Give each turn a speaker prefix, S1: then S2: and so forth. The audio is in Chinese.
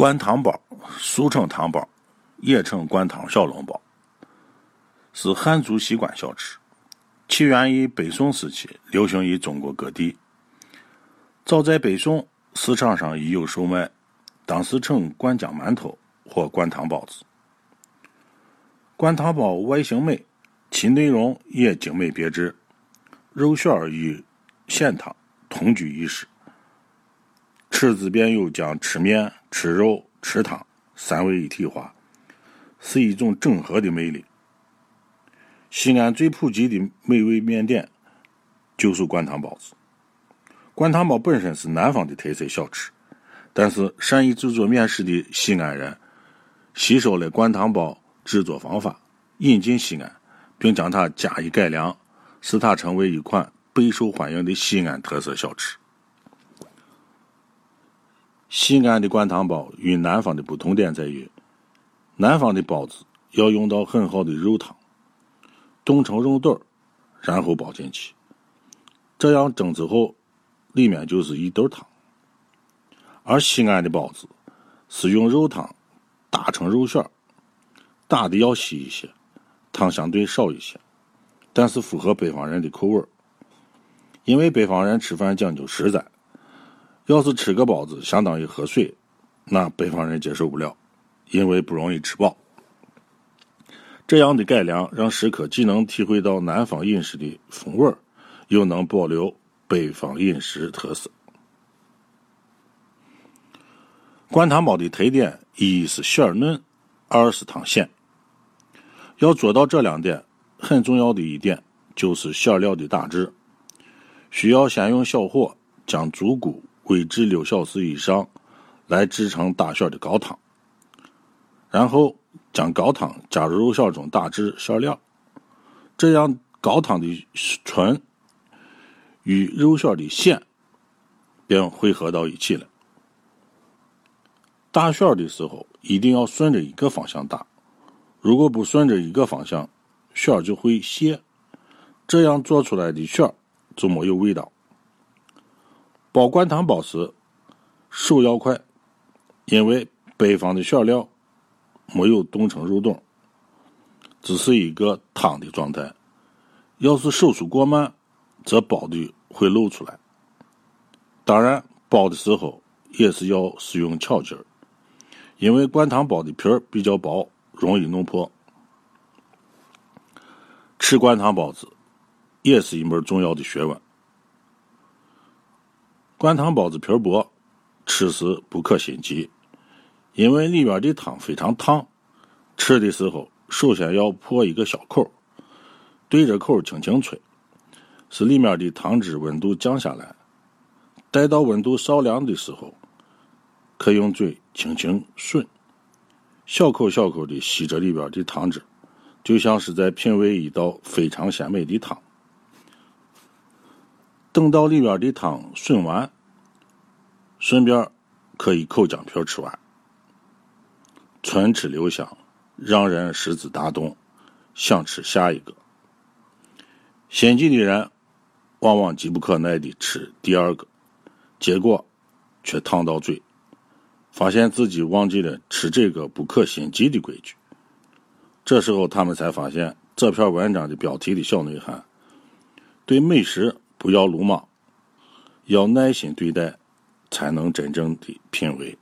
S1: 灌汤包，俗称汤包，也称灌汤小笼包，是汉族习惯小吃，起源于北宋时期，流行于中国各地。早在北宋，市场上已有售卖，当时称灌浆馒头或灌汤包子。灌汤包外形美，其内容也精美别致，肉馅儿与鲜汤同居一室。吃字边有将吃面、吃肉、吃汤三位一体化，是一种整合的魅力。西安最普及的美味面点就是灌汤包子。灌汤包本身是南方的特色小吃，但是善于制作面食的西安人吸收了灌汤包制作方法，引进西安，并将它加以改良，使它成为一款备受欢迎的西安特色小吃。西安的灌汤包与南方的不同点在于，南方的包子要用到很好的肉汤，冻成肉墩，然后包进去，这样蒸之后，里面就是一兜汤；而西安的包子是用肉汤打成肉馅儿，打的要稀一些，汤相对少一些，但是符合北方人的口味儿，因为北方人吃饭讲究实在。要是吃个包子相当于喝水，那北方人接受不了，因为不容易吃饱。这样的改良让食客既能体会到南方饮食的风味又能保留北方饮食特色。灌汤包的特点一是馅儿嫩，二是汤鲜。要做到这两点，很重要的一点就是馅料的打制，需要先用小火将猪骨。煨制六小时以上，来制成大馅的高汤，然后将高汤加入肉馅中打制馅料，这样高汤的醇与肉馅的鲜便汇合到一起了。打馅的时候一定要顺着一个方向打，如果不顺着一个方向，馅就会泄，这样做出来的馅就没有味道。包灌汤包时，手要快，因为北方的馅料没有冻成肉冻，只是一个汤的状态。要是手速过慢，则包的会露出来。当然，包的时候也是要使用巧劲儿，因为灌汤包的皮儿比较薄，容易弄破。吃灌汤包子也是一门重要的学问。灌汤包子皮薄，吃时不可心急，因为里边的汤非常烫。吃的时候，首先要破一个小口，对着口轻轻吹，使里面的汤汁温度降下来。待到温度稍凉的时候，可用嘴轻轻吮，小口小口的吸着里边的汤汁，就像是在品味一道非常鲜美的汤。等到里边的汤吮完，顺便可以口姜片吃完，唇齿留香，让人食指大动，想吃下一个。心急的人往往急不可耐的吃第二个，结果却烫到嘴，发现自己忘记了吃这个不可心急的规矩。这时候他们才发现这篇文章的标题的小内涵：对美食。不要鲁莽，要耐心对待，才能真正的品味。